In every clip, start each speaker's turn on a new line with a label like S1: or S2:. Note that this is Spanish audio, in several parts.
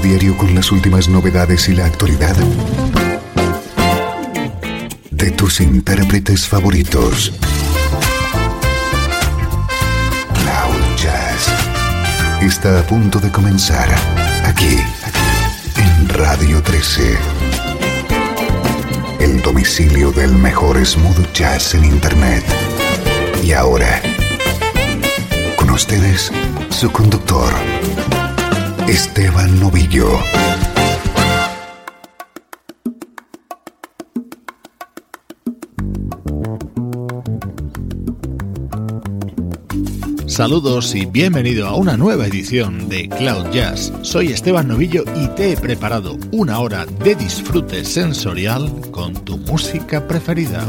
S1: Diario con las últimas novedades y la actualidad de tus intérpretes favoritos. Cloud Jazz está a punto de comenzar aquí, en Radio 13. El domicilio del mejor smooth jazz en Internet. Y ahora, con ustedes, su conductor, Esteban Novillo.
S2: Saludos y bienvenido a una nueva edición de Cloud Jazz. Soy Esteban Novillo y te he preparado una hora de disfrute sensorial con tu música preferida.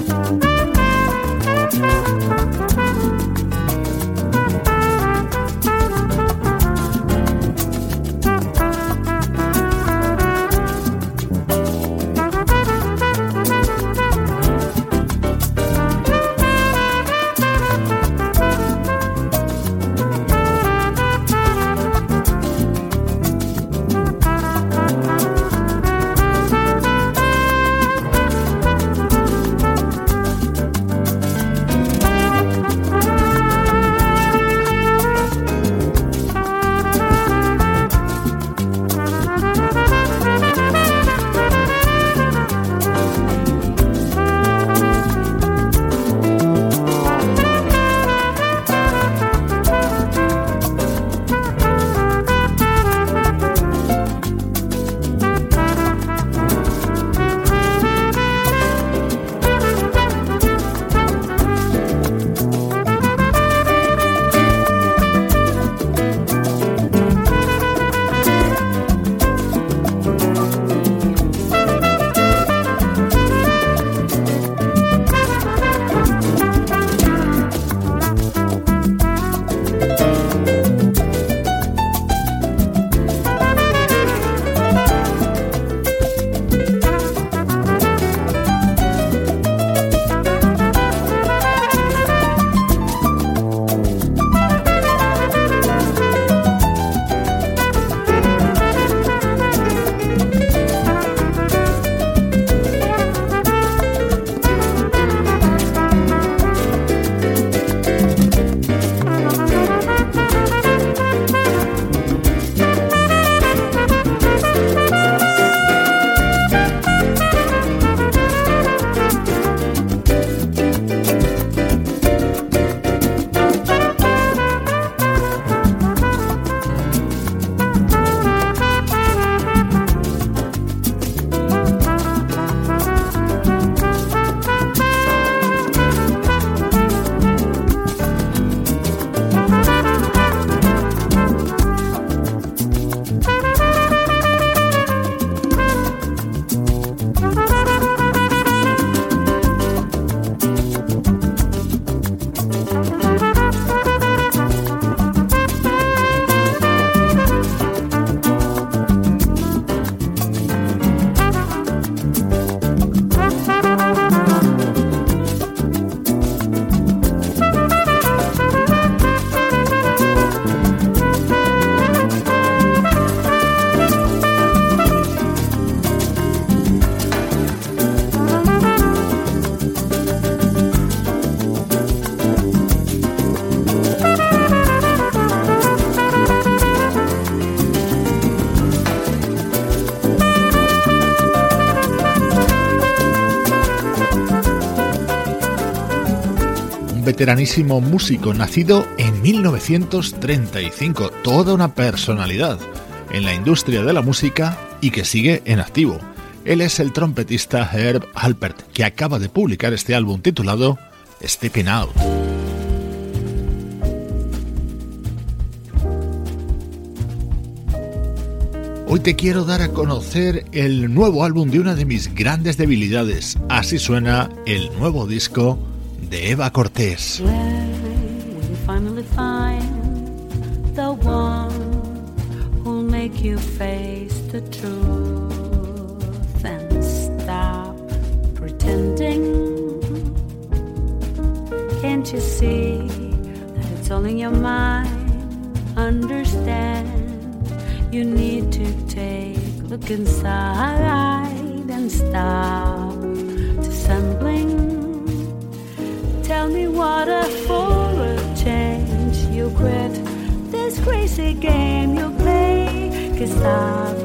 S2: veteranísimo músico nacido en 1935, toda una personalidad en la industria de la música y que sigue en activo. Él es el trompetista Herb Alpert, que acaba de publicar este álbum titulado Stepping Out. Hoy te quiero dar a conocer el nuevo álbum de una de mis grandes debilidades. Así suena el nuevo disco de Eva Cortés.
S3: When you finally find the one who'll make you face the truth and stop pretending. Can't you see that it's all in your mind? Understand you need to take a look inside and stop a for a change you quit this crazy game you play. Cause after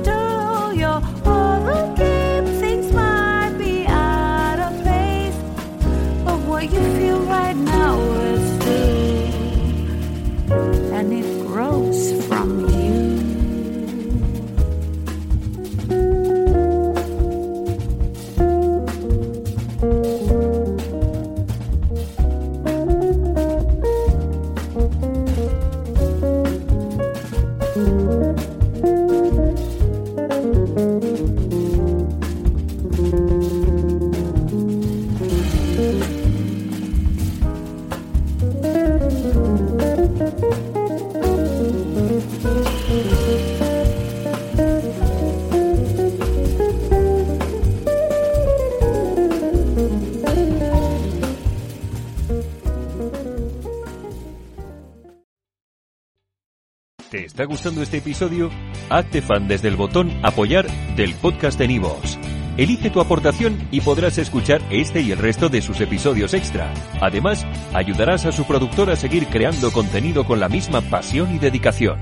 S4: está gustando este episodio? Hazte fan desde el botón Apoyar del podcast de Nivos. Elige tu aportación y podrás escuchar este y el resto de sus episodios extra. Además, ayudarás a su productor a seguir creando contenido con la misma pasión y dedicación.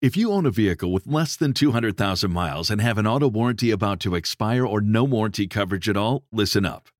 S5: If you own a vehicle with less than 200,000 miles and have an auto warranty about to expire or no warranty coverage at all, listen up.